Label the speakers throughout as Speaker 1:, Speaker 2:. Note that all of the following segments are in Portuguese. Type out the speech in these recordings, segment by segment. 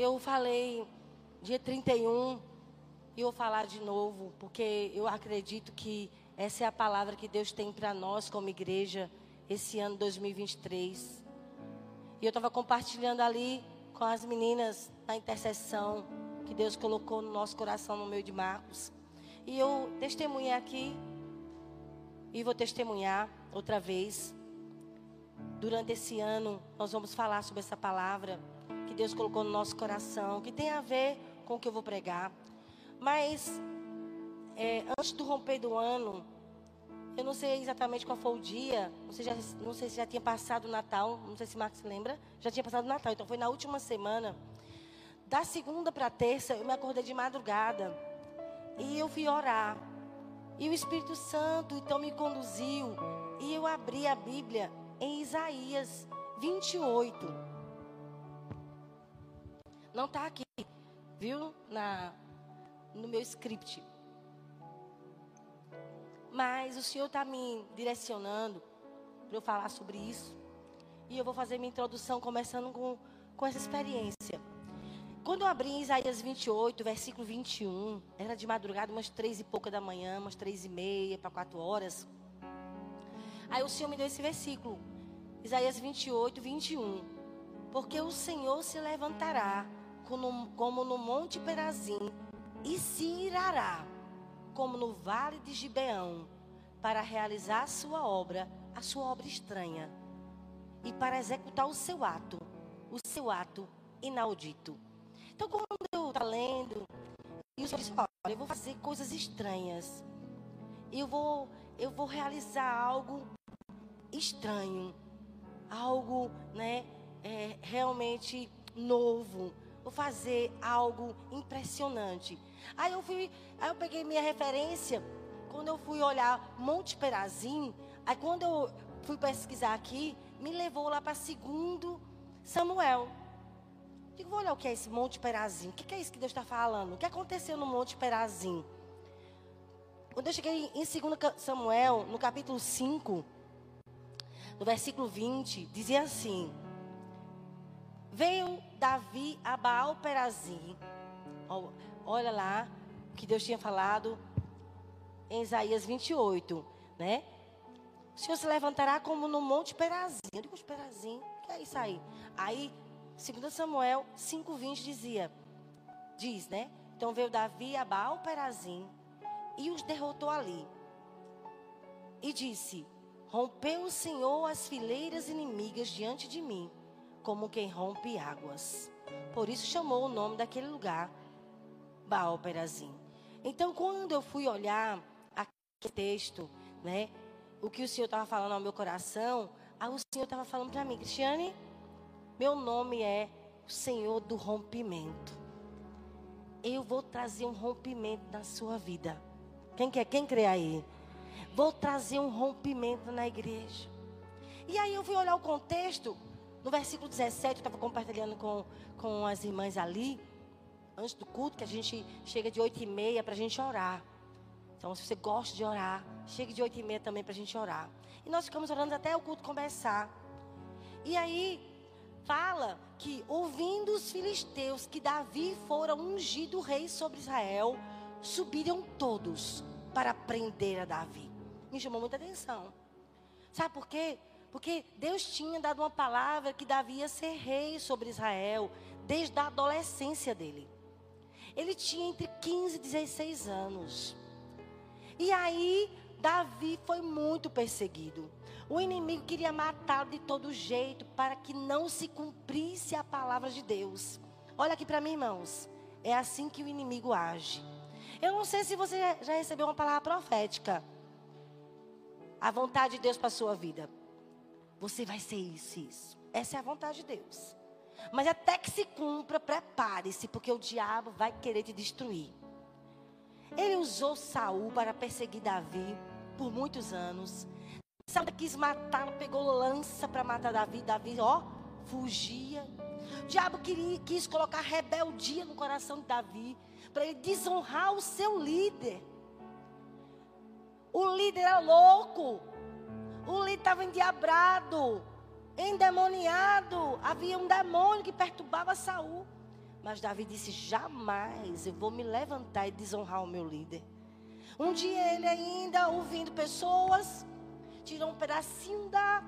Speaker 1: Eu falei dia 31 e vou falar de novo, porque eu acredito que essa é a palavra que Deus tem para nós como igreja esse ano 2023. E eu estava compartilhando ali com as meninas na intercessão que Deus colocou no nosso coração no meio de Marcos. E eu testemunhei aqui e vou testemunhar outra vez. Durante esse ano, nós vamos falar sobre essa palavra que Deus colocou no nosso coração, que tem a ver com o que eu vou pregar. Mas, é, antes do romper do ano, eu não sei exatamente qual foi o dia, não sei, já, não sei se já tinha passado o Natal, não sei se Marcos lembra, já tinha passado o Natal, então foi na última semana. Da segunda para terça, eu me acordei de madrugada e eu fui orar. E o Espírito Santo então me conduziu e eu abri a Bíblia em Isaías 28. Não está aqui, viu? Na, no meu script. Mas o Senhor está me direcionando para eu falar sobre isso. E eu vou fazer minha introdução começando com, com essa experiência. Quando eu abri Isaías 28, versículo 21, era de madrugada, umas três e pouca da manhã, umas três e meia para quatro horas. Aí o Senhor me deu esse versículo, Isaías 28, 21. Porque o Senhor se levantará como, no monte Perazim e se irará como no vale de Gibeão para realizar a sua obra, a sua obra estranha e para executar o seu ato, o seu ato inaudito. Então, quando eu estava lendo, e o Senhor disse, olha, eu vou fazer coisas estranhas. Eu vou, eu vou realizar algo estranho. Algo, né, é, realmente novo. Vou fazer algo impressionante. Aí eu fui, aí eu peguei minha referência, quando eu fui olhar Monte Perazim, aí quando eu fui pesquisar aqui, me levou lá para segundo Samuel. Digo, vou olhar o que é esse Monte Perazim. O que é isso que Deus está falando? O que aconteceu no Monte Perazim? Quando eu cheguei em 2 Samuel, no capítulo 5, no versículo 20, dizia assim: Veio Davi a Baal Perazim. Olha lá o que Deus tinha falado em Isaías 28, né? O Senhor se levantará como no Monte Perazim. Eu digo, Perazim, o que é isso aí? Aí 2 Samuel 5,20 dizia, diz, né? Então veio Davi a Baal Perazim e os derrotou ali. E disse: Rompeu o Senhor as fileiras inimigas diante de mim, como quem rompe águas. Por isso chamou o nome daquele lugar Baal Perazim. Então, quando eu fui olhar aquele texto, né? O que o Senhor estava falando ao meu coração, aí o Senhor estava falando para mim, Cristiane, meu nome é o Senhor do rompimento. Eu vou trazer um rompimento na sua vida. Quem quer? Quem crê aí? Vou trazer um rompimento na igreja. E aí eu fui olhar o contexto. No versículo 17, eu estava compartilhando com, com as irmãs ali, antes do culto, que a gente chega de 8 e meia para a gente orar. Então, se você gosta de orar, chegue de 8 e meia também para a gente orar. E nós ficamos orando até o culto começar. E aí, fala que, ouvindo os filisteus que Davi fora ungido rei sobre Israel, subiram todos para prender a Davi. Me chamou muita atenção. Sabe por quê? Porque Deus tinha dado uma palavra que Davi ia ser rei sobre Israel desde a adolescência dele. Ele tinha entre 15 e 16 anos. E aí, Davi foi muito perseguido. O inimigo queria matá-lo de todo jeito para que não se cumprisse a palavra de Deus. Olha aqui para mim, irmãos. É assim que o inimigo age. Eu não sei se você já recebeu uma palavra profética. A vontade de Deus para a sua vida. Você vai ser isso, isso. Essa é a vontade de Deus. Mas até que se cumpra, prepare-se, porque o diabo vai querer te destruir. Ele usou Saul para perseguir Davi por muitos anos. Sabe, quis matar, pegou lança para matar Davi. Davi, ó, fugia. O diabo queria, quis colocar rebeldia no coração de Davi, para ele desonrar o seu líder. O líder era louco. O líder estava endiabrado, endemoniado. Havia um demônio que perturbava Saul. Mas Davi disse: jamais eu vou me levantar e desonrar o meu líder. Um dia ele ainda ouvindo pessoas, tirou um pedacinho da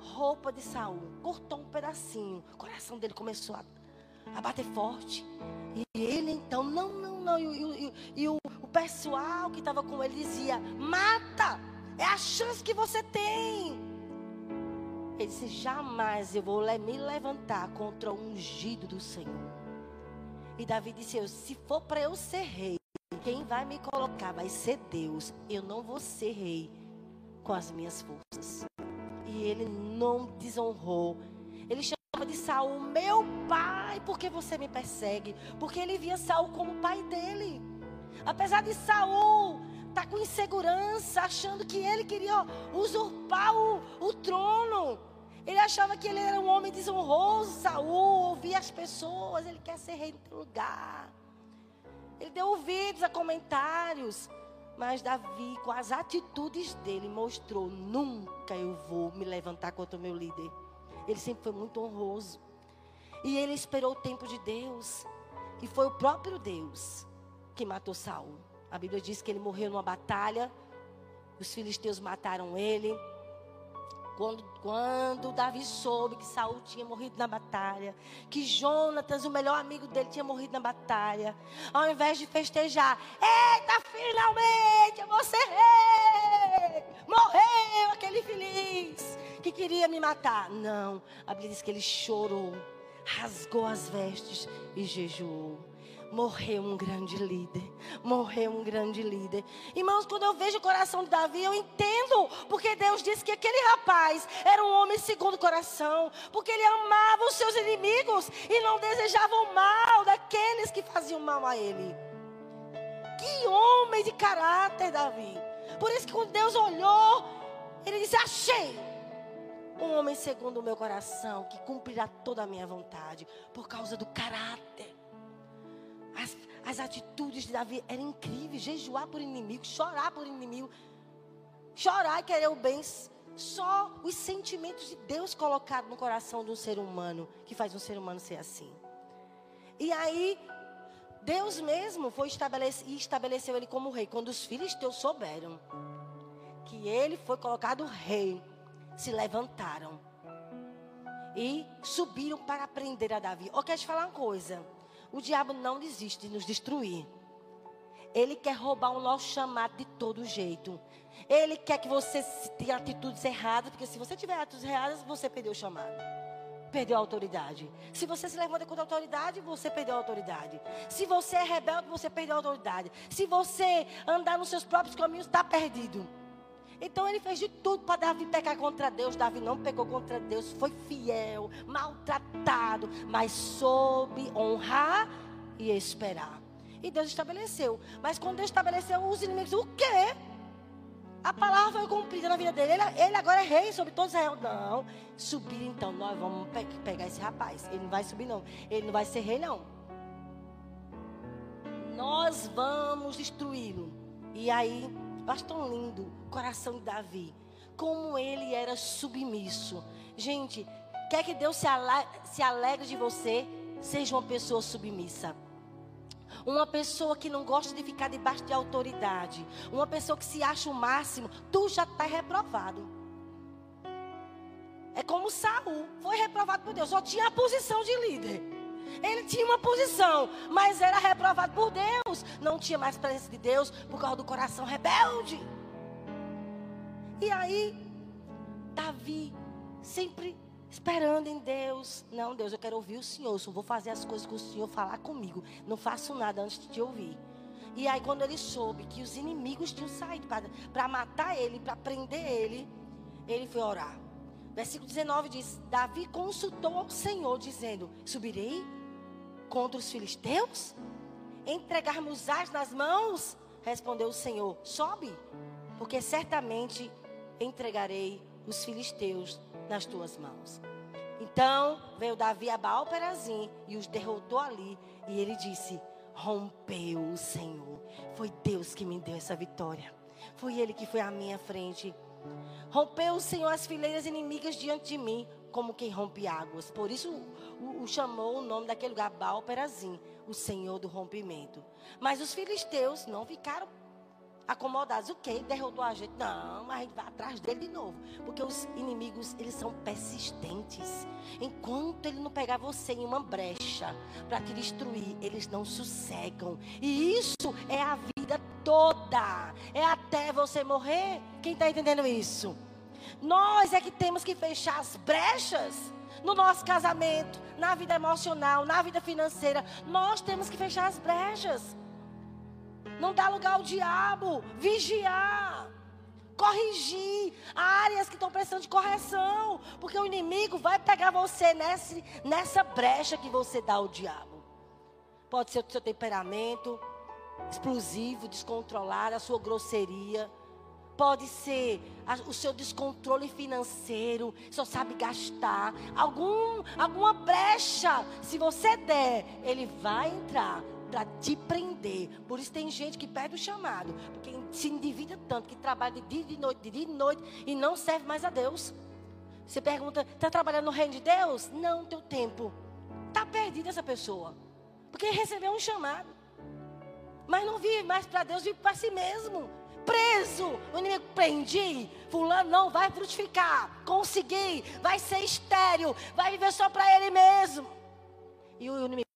Speaker 1: roupa de Saul, cortou um pedacinho. O coração dele começou a, a bater forte. E ele então, não, não, não. E, e, e, e o, o pessoal que estava com ele dizia: mata, é a chance que você tem. Ele disse: jamais eu vou me levantar contra o ungido do Senhor. E Davi disse: se for para eu ser rei, quem vai me colocar vai ser Deus. Eu não vou ser rei com as minhas forças. E ele não desonrou. Ele chamava de Saul, meu pai, porque você me persegue? Porque ele via Saul como pai dele. Apesar de Saul estar tá com insegurança, achando que ele queria usurpar o, o trono. Ele achava que ele era um homem desonroso, Saul, ouvia as pessoas, ele quer ser rei no lugar. Ele deu ouvidos a comentários. Mas Davi, com as atitudes dele, mostrou: nunca eu vou me levantar contra o meu líder. Ele sempre foi muito honroso. E ele esperou o tempo de Deus. E foi o próprio Deus que matou Saul. A Bíblia diz que ele morreu numa batalha. Os filisteus mataram ele. Quando, quando Davi soube que Saul tinha morrido na batalha, que Jonatas, o melhor amigo dele, tinha morrido na batalha, ao invés de festejar, eita, finalmente eu vou ser rei! Morreu aquele feliz que queria me matar. Não, a Bíblia diz que ele chorou, rasgou as vestes e jejuou morreu um grande líder. Morreu um grande líder. Irmãos, quando eu vejo o coração de Davi, eu entendo porque Deus disse que aquele rapaz era um homem segundo o coração. Porque ele amava os seus inimigos e não desejava o mal daqueles que faziam mal a ele. Que homem de caráter, Davi. Por isso que quando Deus olhou, ele disse: Achei um homem segundo o meu coração, que cumprirá toda a minha vontade, por causa do caráter. As, as atitudes de Davi eram incríveis. Jejuar por inimigo, chorar por inimigo. Chorar e querer o bem. Só os sentimentos de Deus colocados no coração de um ser humano, que faz um ser humano ser assim. E aí, Deus mesmo foi estabelecido e estabeleceu ele como rei. Quando os filhos teus souberam que ele foi colocado rei, se levantaram e subiram para prender a Davi. Eu quero te falar uma coisa. O diabo não desiste de nos destruir. Ele quer roubar o nosso chamado de todo jeito. Ele quer que você tenha atitudes erradas, porque se você tiver atitudes erradas, você perdeu o chamado. Perdeu a autoridade. Se você se levanta contra a autoridade, você perdeu a autoridade. Se você é rebelde, você perdeu a autoridade. Se você andar nos seus próprios caminhos, está perdido. Então ele fez de tudo para Davi pecar contra Deus. Davi não pegou contra Deus, foi fiel, maltratado, mas soube honrar e esperar. E Deus estabeleceu. Mas quando Deus estabeleceu, os inimigos, o quê? A palavra foi cumprida na vida dele. Ele, ele agora é rei sobre todos Israel. Não. Subir então, nós vamos pe pegar esse rapaz. Ele não vai subir, não. Ele não vai ser rei, não. Nós vamos destruí-lo. E aí acho tão lindo o coração de Davi. Como ele era submisso. Gente, quer que Deus se, se alegre de você? Seja uma pessoa submissa. Uma pessoa que não gosta de ficar debaixo de autoridade. Uma pessoa que se acha o máximo. Tu já está reprovado. É como Saul. Foi reprovado por Deus. Só tinha a posição de líder. Ele tinha uma posição, mas era reprovado por Deus. Não tinha mais presença de Deus por causa do coração rebelde. E aí, Davi, sempre esperando em Deus. Não, Deus, eu quero ouvir o Senhor. Só vou fazer as coisas que o Senhor falar comigo. Não faço nada antes de te ouvir. E aí, quando ele soube que os inimigos tinham saído para matar ele, para prender ele, ele foi orar. Versículo 19 diz: Davi consultou ao Senhor, dizendo: Subirei contra os filisteus? Entregarmos as nas mãos? Respondeu o Senhor: Sobe, porque certamente entregarei os filisteus nas tuas mãos. Então veio Davi a Baal Perazim e os derrotou ali. E ele disse: Rompeu o Senhor. Foi Deus que me deu essa vitória. Foi Ele que foi à minha frente. Rompeu o Senhor as fileiras inimigas diante de mim, como quem rompe águas. Por isso o, o chamou o nome daquele lugar Baal Perazim, o Senhor do rompimento. Mas os filisteus não ficaram acomodados. O quê? Derrotou a gente? Não, mas a gente vai atrás dele de novo. Porque os inimigos, eles são persistentes. Enquanto ele não pegar você em uma brecha para te destruir, eles não sossegam. E isso é a vida toda. É até você morrer. Quem está entendendo isso? Nós é que temos que fechar as brechas no nosso casamento, na vida emocional, na vida financeira. Nós temos que fechar as brechas. Não dá lugar ao diabo. Vigiar. Corrigir áreas que estão precisando de correção. Porque o inimigo vai pegar você nesse, nessa brecha que você dá ao diabo. Pode ser o seu temperamento explosivo, descontrolado, a sua grosseria. Pode ser o seu descontrole financeiro, só sabe gastar. Algum, alguma brecha, se você der, ele vai entrar para te prender. Por isso tem gente que perde o chamado, porque se endivida tanto que trabalha de dia de noite, de dia e de noite e não serve mais a Deus. Você pergunta, está trabalhando no reino de Deus? Não, teu tempo. Está perdida essa pessoa. Porque recebeu um chamado. Mas não vive mais para Deus, vive para si mesmo. Preso, o inimigo prendi. Fulano não vai frutificar. Consegui, vai ser estéreo, vai viver só para ele mesmo. E o inimigo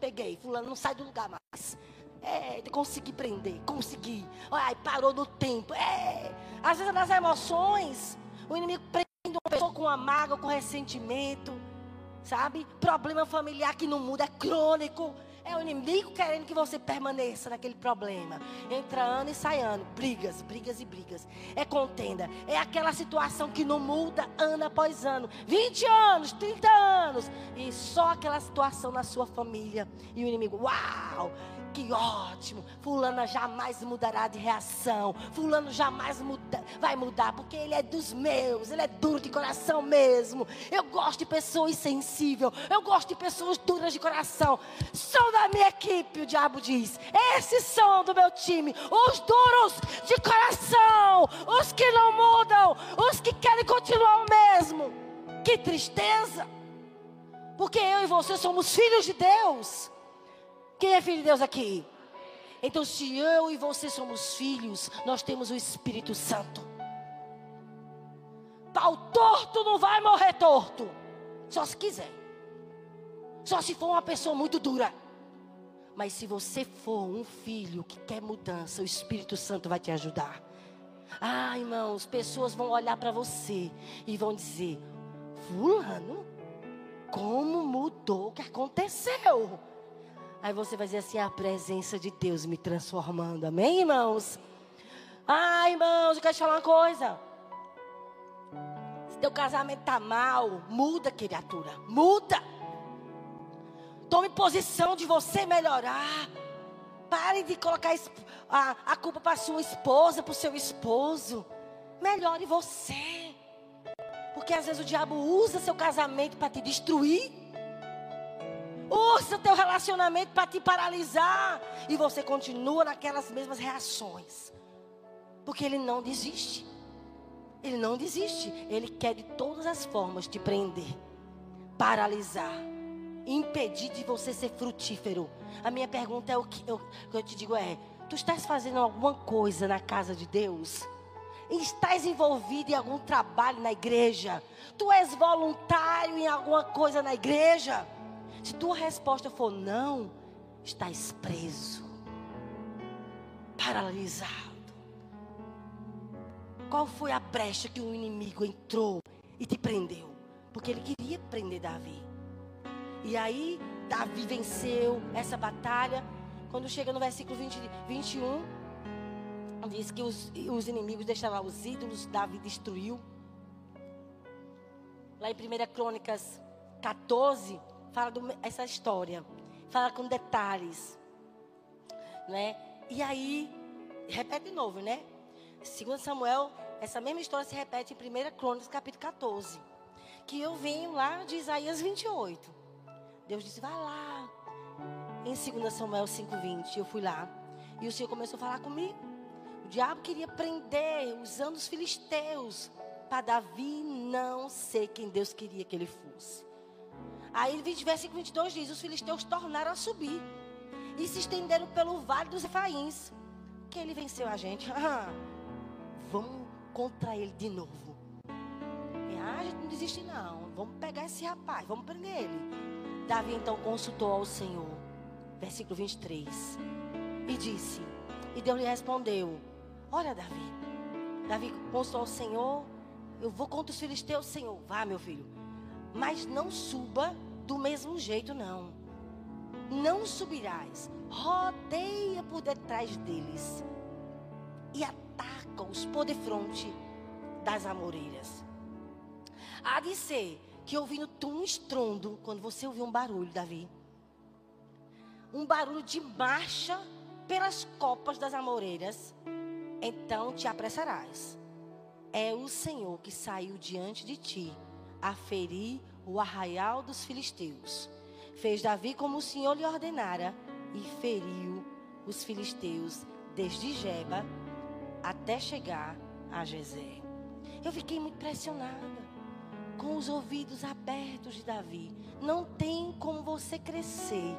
Speaker 1: peguei, fulano não sai do lugar mais. É, consegui prender, consegui. Ai, parou no tempo. É. Às vezes nas emoções, o inimigo prende uma pessoa com uma mágoa, com ressentimento, sabe? Problema familiar que não muda, é crônico. É o inimigo querendo que você permaneça naquele problema. Entra ano e sai ano. Brigas, brigas e brigas. É contenda. É aquela situação que não muda ano após ano. 20 anos, 30 anos. E só aquela situação na sua família. E o inimigo, uau! Que ótimo. Fulana jamais mudará de reação. Fulano jamais muda, vai mudar, porque ele é dos meus. Ele é duro de coração mesmo. Eu gosto de pessoas sensíveis. Eu gosto de pessoas duras de coração. São da minha equipe, o diabo diz. Esses são do meu time. Os duros de coração. Os que não mudam. Os que querem continuar o mesmo. Que tristeza. Porque eu e você somos filhos de Deus. Quem é filho de Deus aqui? Então, se eu e você somos filhos, nós temos o Espírito Santo. Pau torto não vai morrer torto. Só se quiser. Só se for uma pessoa muito dura. Mas se você for um filho que quer mudança, o Espírito Santo vai te ajudar. Ah, irmãos, pessoas vão olhar para você e vão dizer: Fulano, como mudou? O que aconteceu? Aí você vai dizer assim: a presença de Deus me transformando. Amém, irmãos? Ah, irmãos, eu quero te falar uma coisa. Se teu casamento está mal, muda, criatura. Muda. Tome posição de você melhorar. Pare de colocar a, a culpa para sua esposa, para o seu esposo. Melhore você. Porque às vezes o diabo usa seu casamento para te destruir. Usa teu relacionamento para te paralisar. E você continua naquelas mesmas reações. Porque ele não desiste. Ele não desiste. Ele quer de todas as formas te prender, paralisar, impedir de você ser frutífero. A minha pergunta é o que eu, eu te digo é: tu estás fazendo alguma coisa na casa de Deus? Estás envolvido em algum trabalho na igreja? Tu és voluntário em alguma coisa na igreja? Se tua resposta for não, estás preso, paralisado. Qual foi a brecha que o inimigo entrou e te prendeu? Porque ele queria prender Davi. E aí, Davi venceu essa batalha. Quando chega no versículo 20, 21, diz que os, os inimigos deixaram os ídolos, Davi destruiu. Lá em 1 Crônicas 14, fala do, essa história, fala com detalhes, né? E aí, repete de novo, né? Segundo Samuel, essa mesma história se repete em 1 Crônicas, capítulo 14. Que eu venho lá de Isaías 28. Deus disse, vai lá. Em 2 Samuel 5,20, eu fui lá. E o Senhor começou a falar comigo. O diabo queria prender usando os filisteus para Davi não ser quem Deus queria que ele fosse. Aí, versículo 22 diz: Os filisteus tornaram a subir e se estenderam pelo vale dos Efaíns. Que ele venceu a gente. Vamos contra ele de novo. E, ah, a gente não desiste, não. Vamos pegar esse rapaz, vamos prender ele. Davi então consultou ao Senhor. Versículo 23. E disse: E Deus lhe respondeu: Olha, Davi. Davi consultou ao Senhor. Eu vou contra os filisteus, Senhor. Vá, meu filho. Mas não suba do mesmo jeito, não. Não subirás. Rodeia por detrás deles. E ataca-os por defronte das amoreiras. Há de ser que ouvindo um estrondo, quando você ouvir um barulho, Davi. Um barulho de marcha pelas copas das amoreiras então te apressarás. É o Senhor que saiu diante de ti a ferir o arraial dos filisteus. Fez Davi como o Senhor lhe ordenara e feriu os filisteus desde Jeba até chegar a Jezé. Eu fiquei muito pressionada com os ouvidos abertos de Davi. Não tem como você crescer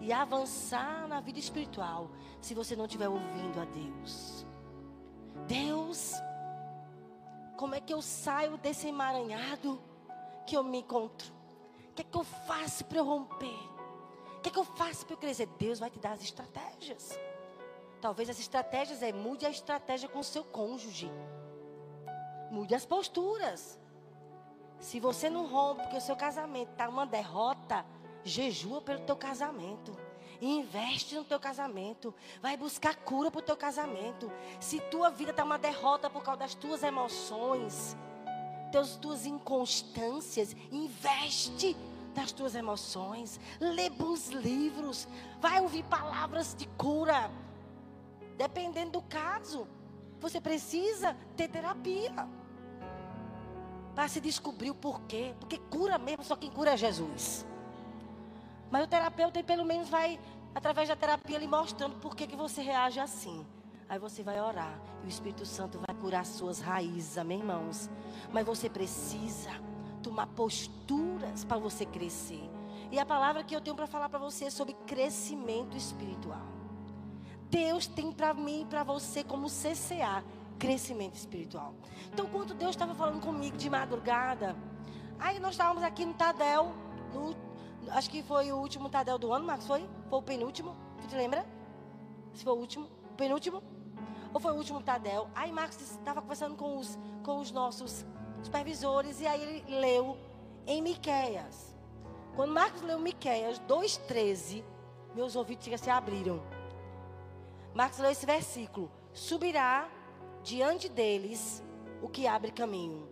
Speaker 1: e avançar na vida espiritual se você não estiver ouvindo a Deus. Deus, como é que eu saio desse emaranhado que eu me encontro? O que é que eu faço para eu romper? O que é que eu faço para eu crescer? Deus vai te dar as estratégias. Talvez as estratégias é mude a estratégia com o seu cônjuge. Mude as posturas. Se você não rompe porque o seu casamento está uma derrota, jejua pelo teu casamento investe no teu casamento. Vai buscar cura para o teu casamento. Se tua vida está uma derrota por causa das tuas emoções, das tuas inconstâncias, investe das tuas emoções. Lê bons livros. Vai ouvir palavras de cura. Dependendo do caso, você precisa ter terapia. Para se descobrir o porquê. Porque cura mesmo, só quem cura é Jesus. Mas o terapeuta pelo menos vai, através da terapia, lhe mostrando por que, que você reage assim. Aí você vai orar e o Espírito Santo vai curar suas raízes, amém, irmãos? Mas você precisa tomar posturas para você crescer. E a palavra que eu tenho para falar para você é sobre crescimento espiritual. Deus tem para mim e para você como CCA, crescimento espiritual. Então, quando Deus estava falando comigo de madrugada, aí nós estávamos aqui no Tadel, no Acho que foi o último Tadel do ano, Marcos, foi? Foi o penúltimo? Tu te lembra? Se foi o último? O penúltimo? Ou foi o último Tadel? Aí Marcos estava conversando com os, com os nossos supervisores e aí ele leu em Miqueias. Quando Marcos leu Miqueias 2,13, meus ouvidos se abriram. Marcos leu esse versículo. Subirá diante deles o que abre caminho.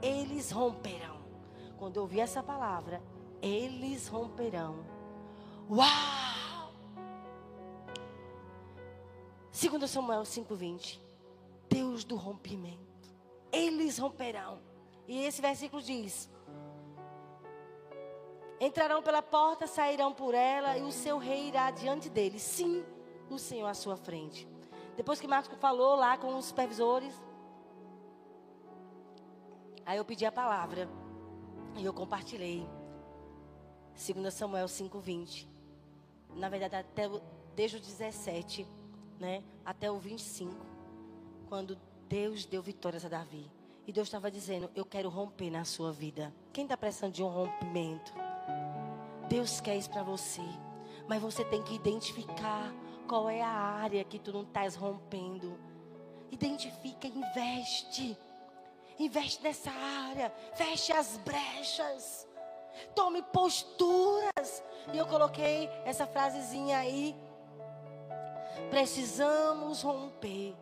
Speaker 1: Eles romperão. Quando eu ouvi essa palavra, eles romperão. Uau! 2 Samuel 5,20. Deus do rompimento. Eles romperão. E esse versículo diz: Entrarão pela porta, sairão por ela, e o seu rei irá diante deles. Sim, o Senhor à sua frente. Depois que Marcos falou lá com os supervisores, aí eu pedi a palavra e eu compartilhei. 2 Samuel 5:20. Na verdade, até desde o 17, né, até o 25, quando Deus deu vitórias a Davi. E Deus estava dizendo: Eu quero romper na sua vida. Quem está precisando de um rompimento? Deus quer isso para você. Mas você tem que identificar qual é a área que tu não estás rompendo. Identifica, investe. Investe nessa área. Feche as brechas. Tome posturas. E eu coloquei essa frasezinha aí. Precisamos romper.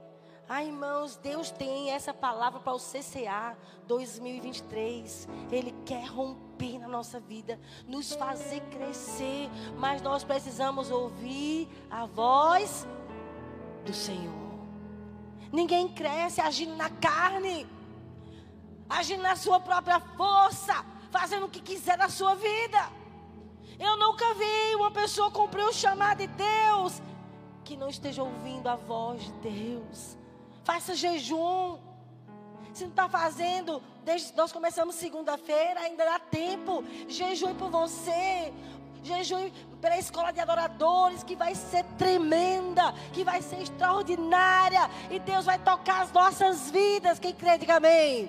Speaker 1: Ai, irmãos, Deus tem essa palavra para o CCA 2023. Ele quer romper na nossa vida, nos fazer crescer, mas nós precisamos ouvir a voz do Senhor. Ninguém cresce agindo na carne, agindo na sua própria força fazendo o que quiser na sua vida. Eu nunca vi uma pessoa cumprir o chamado de Deus que não esteja ouvindo a voz de Deus. Faça jejum. Se não está fazendo, desde nós começamos segunda-feira, ainda dá tempo. Jejum por você. Jejum pela escola de adoradores, que vai ser tremenda, que vai ser extraordinária. E Deus vai tocar as nossas vidas. Quem crê, diga amém.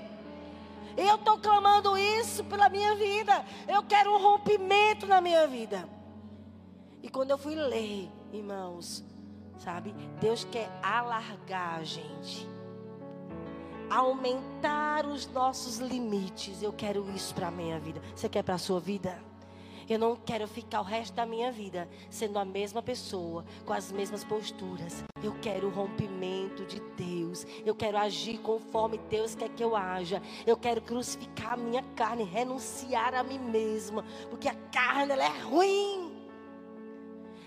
Speaker 1: Eu estou clamando isso pela minha vida. Eu quero um rompimento na minha vida. E quando eu fui ler, irmãos, sabe? Deus quer alargar a gente. Aumentar os nossos limites. Eu quero isso para a minha vida. Você quer para a sua vida? Eu não quero ficar o resto da minha vida sendo a mesma pessoa, com as mesmas posturas. Eu quero o rompimento de Deus. Eu quero agir conforme Deus quer que eu haja. Eu quero crucificar a minha carne, renunciar a mim mesma, porque a carne ela é ruim.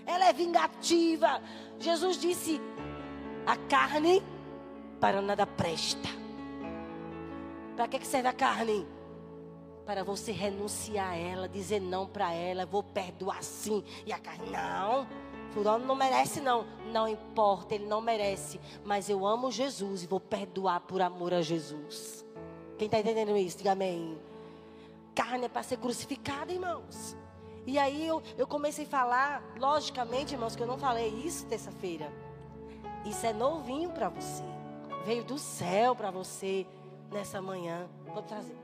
Speaker 1: Ela é vingativa. Jesus disse: a carne para nada presta. Para que serve a carne? para você renunciar a ela, dizer não para ela, vou perdoar sim. E a carne, não, fulano não merece não. Não importa, ele não merece. Mas eu amo Jesus e vou perdoar por amor a Jesus. Quem está entendendo isso? Diga amém. Carne é para ser crucificada, irmãos. E aí eu, eu comecei a falar, logicamente, irmãos, que eu não falei isso terça-feira. Isso é novinho para você. Veio do céu para você nessa manhã. Vou trazer.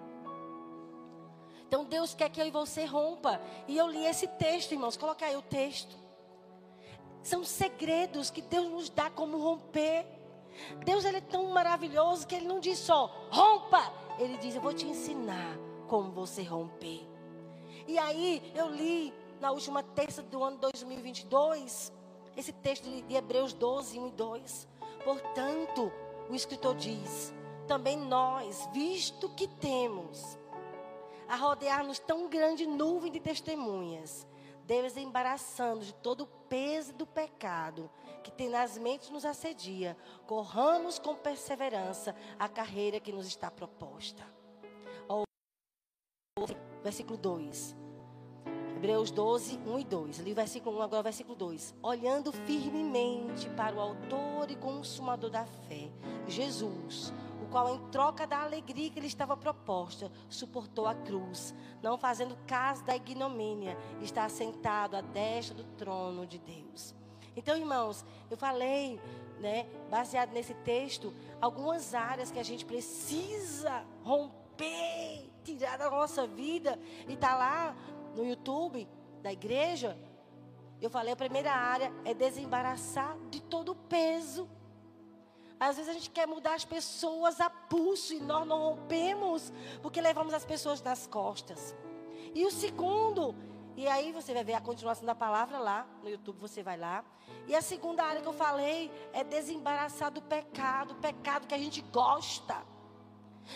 Speaker 1: Então Deus quer que eu e você rompa. E eu li esse texto, irmãos. Coloca aí o texto. São segredos que Deus nos dá como romper. Deus ele é tão maravilhoso que ele não diz só rompa. Ele diz eu vou te ensinar como você romper. E aí eu li na última terça do ano 2022 esse texto de Hebreus 12, 1 e 2. Portanto, o escritor diz: também nós, visto que temos a rodear-nos tão grande nuvem de testemunhas, desembaraçando de todo o peso do pecado que tenazmente nos assedia, corramos com perseverança a carreira que nos está proposta. Versículo 2. Hebreus 12, 1 e 2. Ali o versículo 1, agora o versículo 2. Olhando firmemente para o autor e consumador da fé, Jesus, qual, em troca da alegria que lhe estava proposta, suportou a cruz, não fazendo caso da ignomínia, está sentado à destra do trono de Deus. Então, irmãos, eu falei, né, baseado nesse texto, algumas áreas que a gente precisa romper, tirar da nossa vida, e está lá no YouTube da igreja. Eu falei, a primeira área é desembaraçar de todo o peso às vezes a gente quer mudar as pessoas a pulso e nós não rompemos porque levamos as pessoas nas costas. E o segundo, e aí você vai ver a continuação da palavra lá no YouTube, você vai lá. E a segunda área que eu falei é desembaraçar do pecado, pecado que a gente gosta.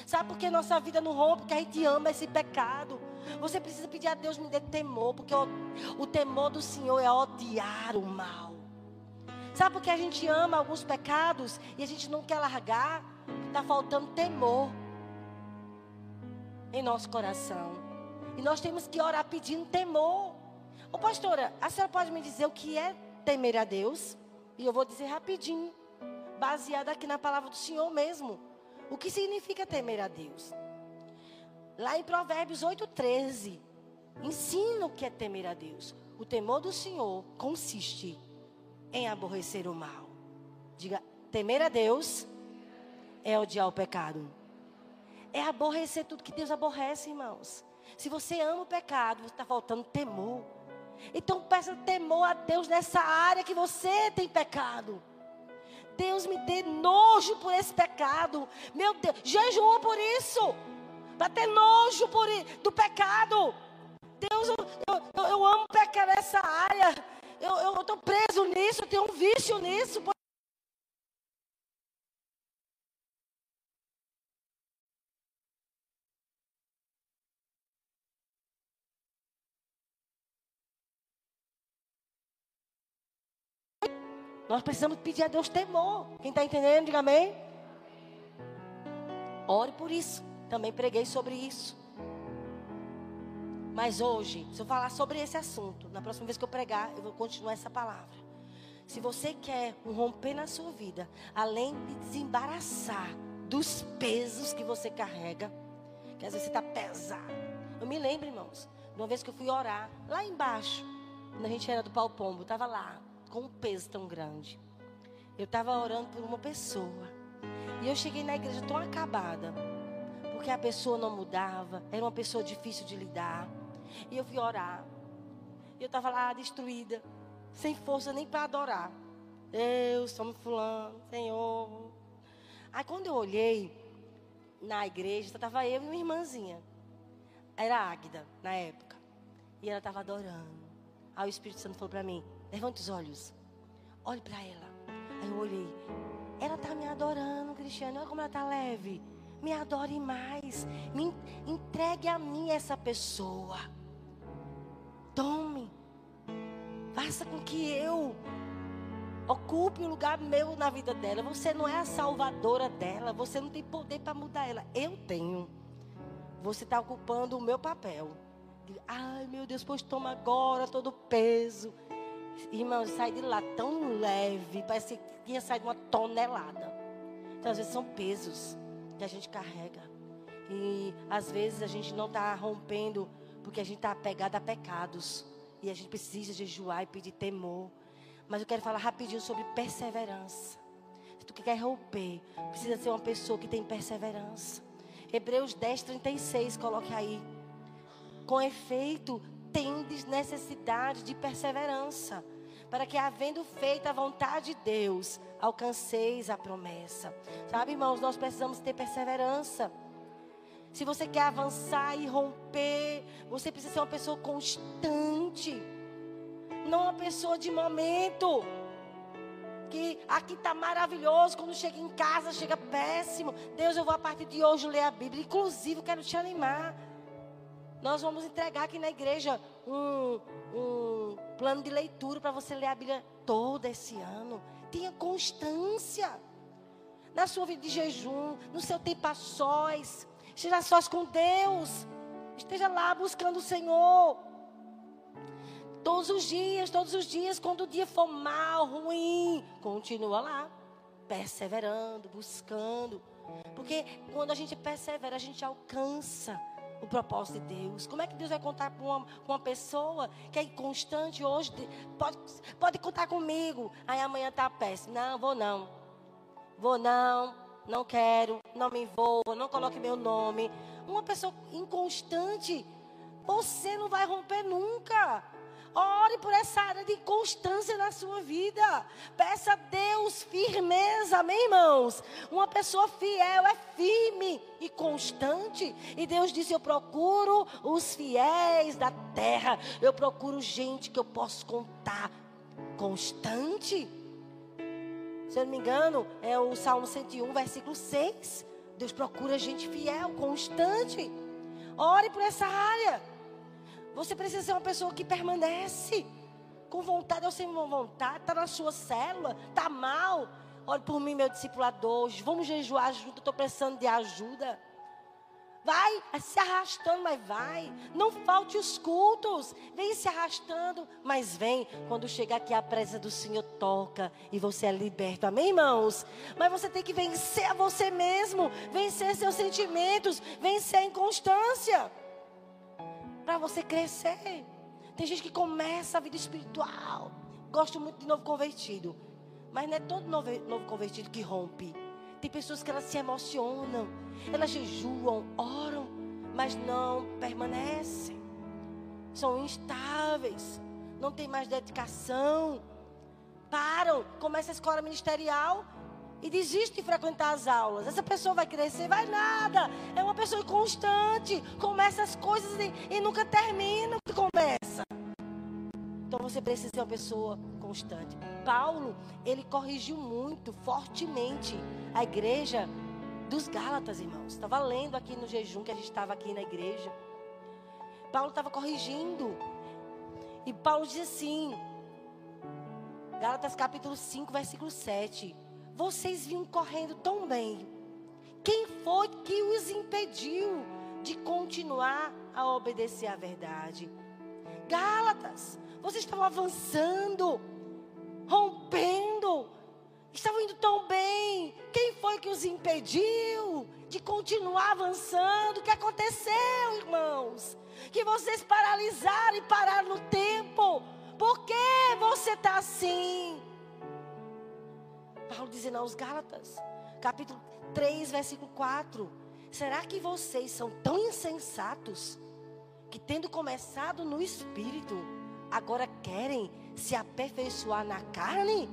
Speaker 1: Sabe por que nossa vida não rompe? Porque a gente ama esse pecado. Você precisa pedir a Deus me dê temor, porque o, o temor do Senhor é odiar o mal. Sabe por que a gente ama alguns pecados e a gente não quer largar? Está faltando temor em nosso coração. E nós temos que orar pedindo temor. Ô pastora, a senhora pode me dizer o que é temer a Deus? E eu vou dizer rapidinho, baseado aqui na palavra do Senhor mesmo. O que significa temer a Deus? Lá em Provérbios 8,13, ensina o que é temer a Deus. O temor do Senhor consiste em aborrecer o mal. Diga, temer a Deus é odiar o pecado. É aborrecer tudo que Deus aborrece, irmãos. Se você ama o pecado, está faltando temor. Então peça temor a Deus nessa área que você tem pecado. Deus me dê nojo por esse pecado. Meu Deus, jejua por isso. Para ter nojo por, do pecado. Deus, eu, eu, eu amo pecar nessa área eu estou preso nisso, eu tenho um vício nisso. Nós precisamos pedir a Deus temor. Quem está entendendo, diga amém. Ore por isso. Também preguei sobre isso. Mas hoje, se eu falar sobre esse assunto, na próxima vez que eu pregar, eu vou continuar essa palavra. Se você quer um romper na sua vida, além de desembaraçar dos pesos que você carrega, que às vezes você está pesado. Eu me lembro, irmãos, de uma vez que eu fui orar, lá embaixo, quando a gente era do pau pombo, estava lá, com um peso tão grande. Eu estava orando por uma pessoa. E eu cheguei na igreja tão acabada. Porque a pessoa não mudava, era uma pessoa difícil de lidar. E eu fui orar. E eu estava lá destruída, sem força nem para adorar. Deus, somos fulano, Senhor. Aí quando eu olhei na igreja, estava eu e uma irmãzinha. Era Águida, na época. E ela estava adorando. Aí o Espírito Santo falou para mim: levante os olhos, olhe para ela. Aí eu olhei. Ela está me adorando, Cristiano. Olha como ela está leve. Me adore mais. Me entregue a mim essa pessoa. Tome. Faça com que eu ocupe o um lugar meu na vida dela. Você não é a salvadora dela. Você não tem poder para mudar ela. Eu tenho. Você está ocupando o meu papel. Ai, meu Deus, pois toma agora todo o peso. Irmão, sai de lá tão leve, parece que tinha saído uma tonelada. Então, às vezes, são pesos que a gente carrega. E, às vezes, a gente não está rompendo porque a gente está apegado a pecados. E a gente precisa jejuar e pedir temor. Mas eu quero falar rapidinho sobre perseverança. Se tu quer romper, precisa ser uma pessoa que tem perseverança. Hebreus 10, 36, coloque aí. Com efeito, tendes necessidade de perseverança, para que, havendo feito a vontade de Deus, alcanceis a promessa. Sabe, irmãos, nós precisamos ter perseverança. Se você quer avançar e romper, você precisa ser uma pessoa constante, não uma pessoa de momento. Que aqui está maravilhoso, quando chega em casa chega péssimo. Deus, eu vou a partir de hoje ler a Bíblia. Inclusive, quero te animar. Nós vamos entregar aqui na igreja um, um plano de leitura para você ler a Bíblia todo esse ano. Tenha constância na sua vida de jejum, no seu tempo a sós. Esteja sós com Deus. Esteja lá buscando o Senhor. Todos os dias, todos os dias, quando o dia for mal, ruim, continua lá, perseverando, buscando. Porque quando a gente persevera, a gente alcança o propósito de Deus. Como é que Deus vai contar com uma, uma pessoa que é inconstante hoje? Pode, pode contar comigo. Aí amanhã está péssimo. Não, vou não. Vou não. Não quero. Não me envolvo. Não coloque meu nome. Uma pessoa inconstante. Você não vai romper nunca. Ore por essa área de constância na sua vida. Peça a Deus firmeza, amém, irmãos? Uma pessoa fiel é firme e constante. E Deus disse: Eu procuro os fiéis da terra. Eu procuro gente que eu posso contar. Constante. Se eu não me engano, é o Salmo 101, versículo 6. Deus procura gente fiel, constante. Ore por essa área. Você precisa ser uma pessoa que permanece com vontade ou sem vontade, está na sua célula, está mal. Olhe por mim, meu discipulador, vamos jejuar junto, estou precisando de ajuda. Vai se arrastando, mas vai. Não falte os cultos. Vem se arrastando, mas vem. Quando chegar aqui, a presença do Senhor toca e você é liberto. Amém, irmãos? Mas você tem que vencer a você mesmo, vencer seus sentimentos, vencer a inconstância para você crescer. Tem gente que começa a vida espiritual. Gosto muito de novo convertido. Mas não é todo novo, novo convertido que rompe. Tem pessoas que elas se emocionam. Elas jejuam, oram, mas não permanecem. São instáveis. Não tem mais dedicação. Param, começa a escola ministerial e desiste de frequentar as aulas. Essa pessoa vai crescer, vai nada. É uma pessoa inconstante. Começa as coisas e, e nunca termina o que começa. Então você precisa ser uma pessoa constante. Paulo, ele corrigiu muito, fortemente, a igreja dos Gálatas, irmãos. Estava lendo aqui no jejum que a gente estava aqui na igreja. Paulo estava corrigindo. E Paulo diz assim, Gálatas capítulo 5, versículo 7. Vocês vinham correndo tão bem. Quem foi que os impediu de continuar a obedecer à verdade? Gálatas, vocês estavam avançando. rompendo. Estavam indo tão bem. Quem foi que os impediu de continuar avançando? O que aconteceu, irmãos? Que vocês paralisaram e pararam no tempo. Por que você está assim? Paulo dizendo aos Gálatas, capítulo 3, versículo 4. Será que vocês são tão insensatos que, tendo começado no espírito, agora querem se aperfeiçoar na carne?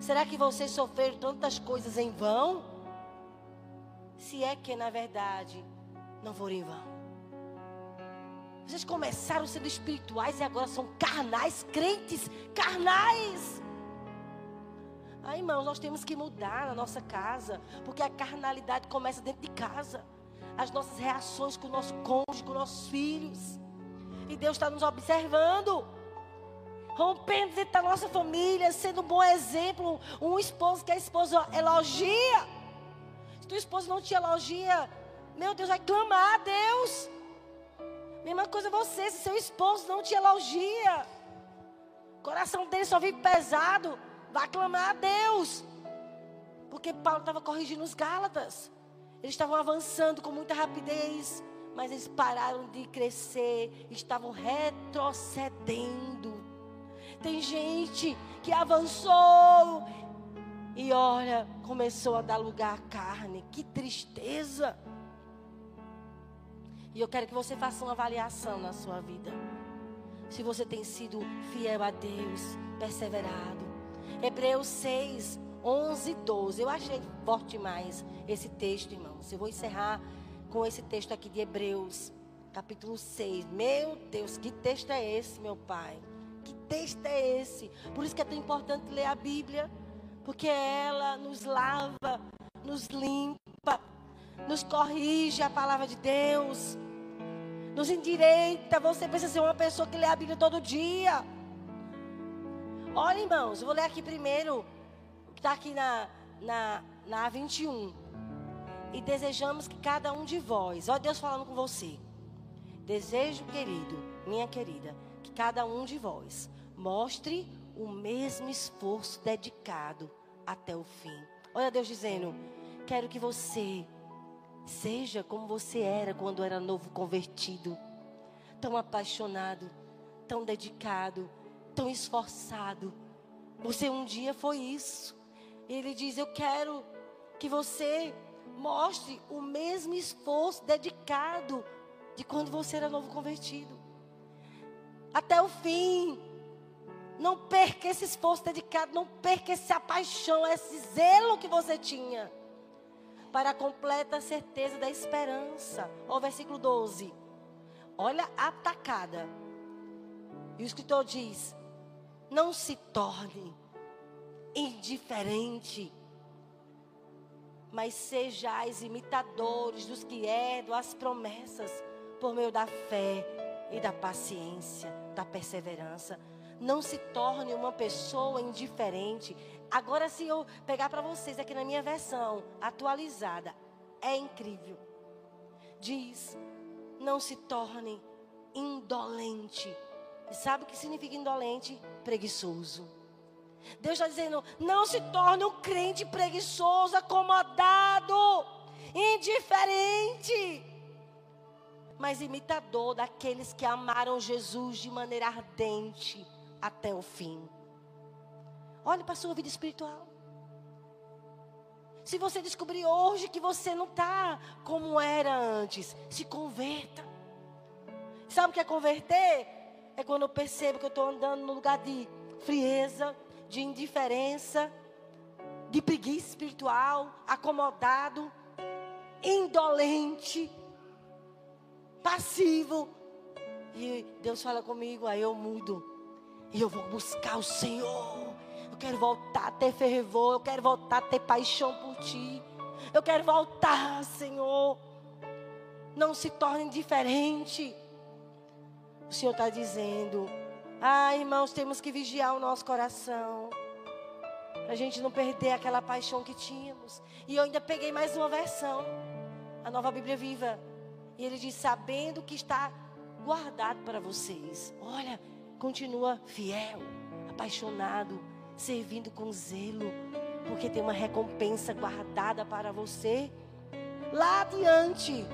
Speaker 1: Será que vocês sofreram tantas coisas em vão? Se é que, na verdade, não foram em vão. Vocês começaram sendo espirituais e agora são carnais, crentes carnais. Ah, irmãos, nós temos que mudar na nossa casa, porque a carnalidade começa dentro de casa. As nossas reações com o nosso cônjuge, com nossos filhos. E Deus está nos observando. Rompendo dentro da nossa família, sendo um bom exemplo. Um esposo que a esposa elogia. Se tua esposa não te elogia, meu Deus, vai clamar a Deus. Mesma coisa você, se seu esposo não te elogia, o coração dele só vive pesado, vai clamar a Deus. Porque Paulo estava corrigindo os Gálatas. Eles estavam avançando com muita rapidez, mas eles pararam de crescer, estavam retrocedendo. Tem gente que avançou e olha, começou a dar lugar à carne. Que tristeza. E eu quero que você faça uma avaliação na sua vida. Se você tem sido fiel a Deus, perseverado. Hebreus 6, 11 e 12. Eu achei forte demais esse texto, irmãos. Eu vou encerrar com esse texto aqui de Hebreus, capítulo 6. Meu Deus, que texto é esse, meu Pai? Que texto é esse? Por isso que é tão importante ler a Bíblia, porque ela nos lava, nos limpa, nos corrige a palavra de Deus nos endireita. Você precisa ser uma pessoa que lê a Bíblia todo dia. Olha, irmãos, eu vou ler aqui primeiro o que está aqui na, na, na A21. E desejamos que cada um de vós, olha Deus falando com você. Desejo, querido, minha querida, que cada um de vós mostre o mesmo esforço dedicado até o fim. Olha Deus dizendo: quero que você Seja como você era quando era novo convertido. Tão apaixonado, tão dedicado, tão esforçado. Você um dia foi isso. Ele diz: Eu quero que você mostre o mesmo esforço dedicado de quando você era novo convertido. Até o fim. Não perca esse esforço dedicado, não perca essa paixão, esse zelo que você tinha para a completa certeza da esperança. Ó, versículo 12. Olha a tacada. E o escritor diz: Não se torne indiferente, mas sejais imitadores dos que herdam as promessas por meio da fé e da paciência, da perseverança. Não se torne uma pessoa indiferente. Agora, se eu pegar para vocês aqui na minha versão atualizada, é incrível. Diz: não se torne indolente. E sabe o que significa indolente? Preguiçoso. Deus está dizendo: não se torne um crente preguiçoso, acomodado, indiferente, mas imitador daqueles que amaram Jesus de maneira ardente até o fim. Olhe para a sua vida espiritual. Se você descobrir hoje que você não está como era antes, se converta. Sabe o que é converter? É quando eu percebo que eu estou andando no lugar de frieza, de indiferença, de preguiça espiritual, acomodado, indolente, passivo. E Deus fala comigo, aí eu mudo. E eu vou buscar o Senhor. Eu quero voltar a ter fervor. Eu quero voltar a ter paixão por Ti. Eu quero voltar, Senhor. Não se torne indiferente. O Senhor está dizendo. Ah, irmãos, temos que vigiar o nosso coração. Para a gente não perder aquela paixão que tínhamos. E eu ainda peguei mais uma versão. A nova Bíblia Viva. E ele diz: sabendo que está guardado para vocês. Olha, continua fiel apaixonado, servindo com zelo, porque tem uma recompensa guardada para você. Lá adiante,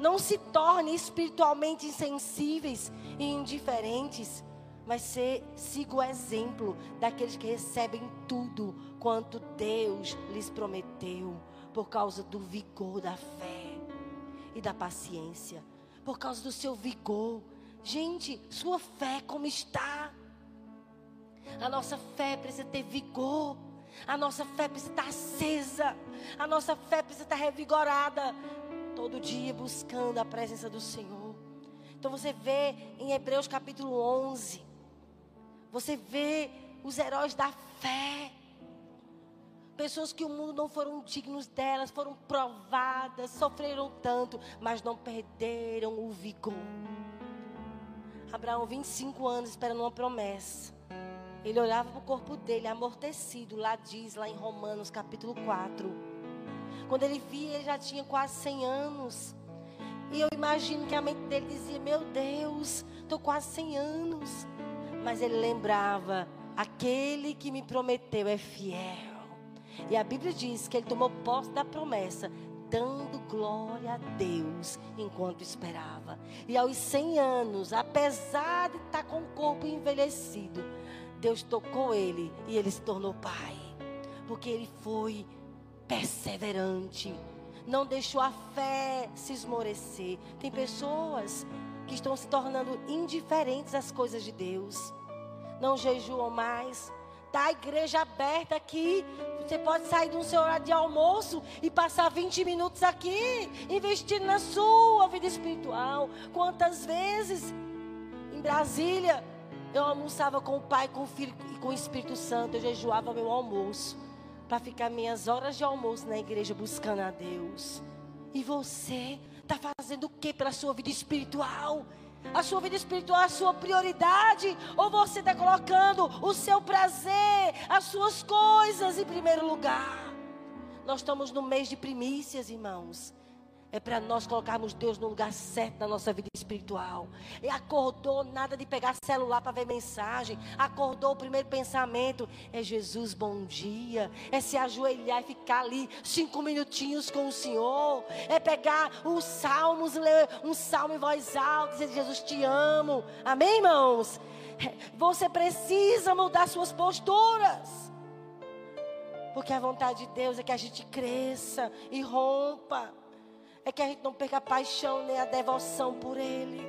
Speaker 1: não se torne espiritualmente insensíveis e indiferentes, mas se, siga o exemplo daqueles que recebem tudo quanto Deus lhes prometeu, por causa do vigor da fé e da paciência, por causa do seu vigor. Gente, sua fé como está? A nossa fé precisa ter vigor. A nossa fé precisa estar acesa. A nossa fé precisa estar revigorada. Todo dia buscando a presença do Senhor. Então você vê em Hebreus capítulo 11. Você vê os heróis da fé. Pessoas que o mundo não foram dignos delas, foram provadas, sofreram tanto, mas não perderam o vigor. Abraão, 25 anos esperando uma promessa. Ele olhava para o corpo dele, amortecido, lá diz, lá em Romanos capítulo 4. Quando ele via, ele já tinha quase 100 anos. E eu imagino que a mente dele dizia: Meu Deus, estou quase 100 anos. Mas ele lembrava: Aquele que me prometeu é fiel. E a Bíblia diz que ele tomou posse da promessa, dando glória a Deus enquanto esperava. E aos 100 anos, apesar de estar com o corpo envelhecido, Deus tocou ele e ele se tornou pai. Porque ele foi perseverante. Não deixou a fé se esmorecer. Tem pessoas que estão se tornando indiferentes às coisas de Deus. Não jejuam mais. Tá a igreja aberta aqui. Você pode sair um seu horário de almoço e passar 20 minutos aqui, investindo na sua vida espiritual. Quantas vezes em Brasília eu almoçava com o Pai, com o Filho e com o Espírito Santo. Eu jejuava meu almoço. Para ficar minhas horas de almoço na igreja buscando a Deus. E você está fazendo o que pela sua vida espiritual? A sua vida espiritual é a sua prioridade? Ou você está colocando o seu prazer, as suas coisas em primeiro lugar? Nós estamos no mês de primícias, irmãos. É para nós colocarmos Deus no lugar certo na nossa vida espiritual. E acordou, nada de pegar celular para ver mensagem. Acordou, o primeiro pensamento é Jesus, bom dia. É se ajoelhar e ficar ali cinco minutinhos com o Senhor. É pegar os salmos, ler um salmo em voz alta, dizer Jesus te amo. Amém, irmãos? Você precisa mudar suas posturas. Porque a vontade de Deus é que a gente cresça e rompa é que a gente não perca a paixão nem a devoção por Ele,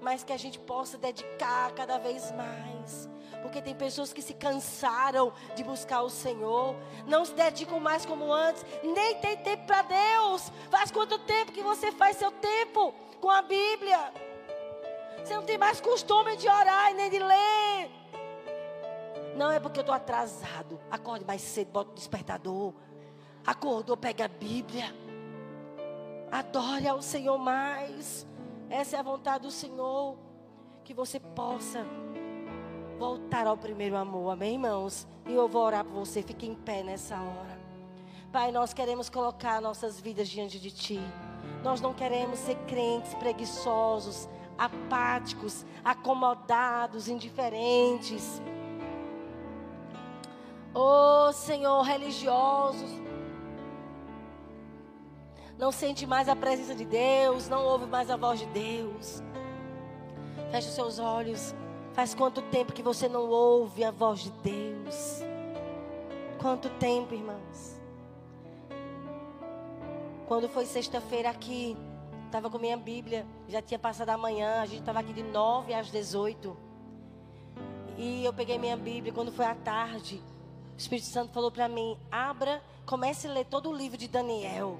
Speaker 1: mas que a gente possa dedicar cada vez mais. Porque tem pessoas que se cansaram de buscar o Senhor, não se dedicam mais como antes, nem tem tempo para Deus. Faz quanto tempo que você faz seu tempo com a Bíblia? Você não tem mais costume de orar e nem de ler. Não é porque eu estou atrasado. Acorde mais cedo, bota o despertador. Acordou, pega a Bíblia. Adore ao Senhor mais. Essa é a vontade do Senhor. Que você possa voltar ao primeiro amor. Amém, irmãos? E eu vou orar por você. Fique em pé nessa hora. Pai, nós queremos colocar nossas vidas diante de Ti. Nós não queremos ser crentes preguiçosos, apáticos, acomodados, indiferentes. Oh, Senhor, religiosos não sente mais a presença de Deus, não ouve mais a voz de Deus. Feche os seus olhos. Faz quanto tempo que você não ouve a voz de Deus? Quanto tempo, irmãos? Quando foi sexta-feira aqui, estava com minha Bíblia, já tinha passado a manhã, a gente estava aqui de 9 às 18. E eu peguei minha Bíblia, quando foi à tarde, o Espírito Santo falou para mim: abra, comece a ler todo o livro de Daniel.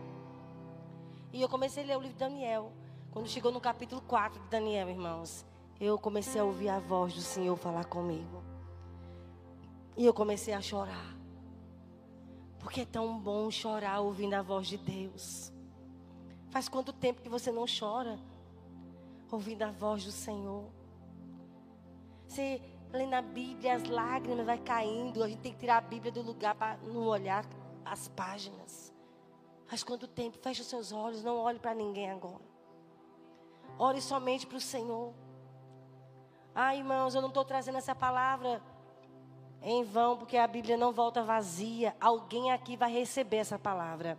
Speaker 1: E eu comecei a ler o livro de Daniel. Quando chegou no capítulo 4 de Daniel, irmãos, eu comecei a ouvir a voz do Senhor falar comigo. E eu comecei a chorar. Porque é tão bom chorar ouvindo a voz de Deus. Faz quanto tempo que você não chora ouvindo a voz do Senhor? Você lê na Bíblia, as lágrimas vai caindo. A gente tem que tirar a Bíblia do lugar para não olhar as páginas. Faz quanto tempo? Feche os seus olhos, não olhe para ninguém agora. Ore somente para o Senhor. Ah, irmãos, eu não estou trazendo essa palavra em vão, porque a Bíblia não volta vazia. Alguém aqui vai receber essa palavra.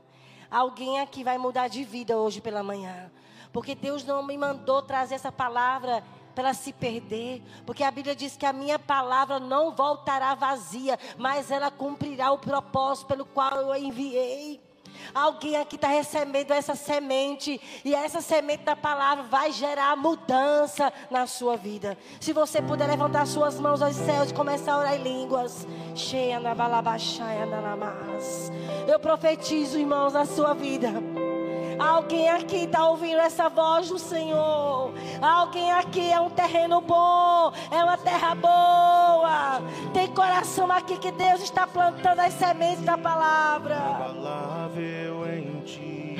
Speaker 1: Alguém aqui vai mudar de vida hoje pela manhã. Porque Deus não me mandou trazer essa palavra para se perder, porque a Bíblia diz que a minha palavra não voltará vazia, mas ela cumprirá o propósito pelo qual eu a enviei. Alguém aqui está recebendo essa semente. E essa semente da palavra vai gerar mudança na sua vida. Se você puder levantar suas mãos aos céus e começar a orar em línguas. Eu profetizo, irmãos, na sua vida. Alguém aqui está ouvindo essa voz do Senhor. Alguém aqui é um terreno bom, é uma terra boa. Tem coração aqui que Deus está plantando as sementes da palavra.
Speaker 2: Inabalável em ti.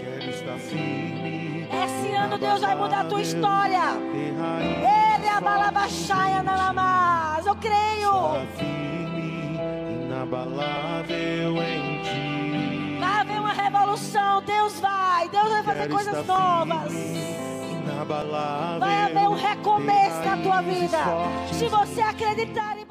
Speaker 2: Quero estar firme.
Speaker 1: Esse ano Deus vai mudar a tua história. Ele é a balabaxaia na lamas. Eu creio.
Speaker 2: Inabalável em ti
Speaker 1: revolução. Deus vai, Deus vai fazer
Speaker 2: Quero
Speaker 1: coisas novas. Vai haver um recomeço na tua vida. Se você acreditar em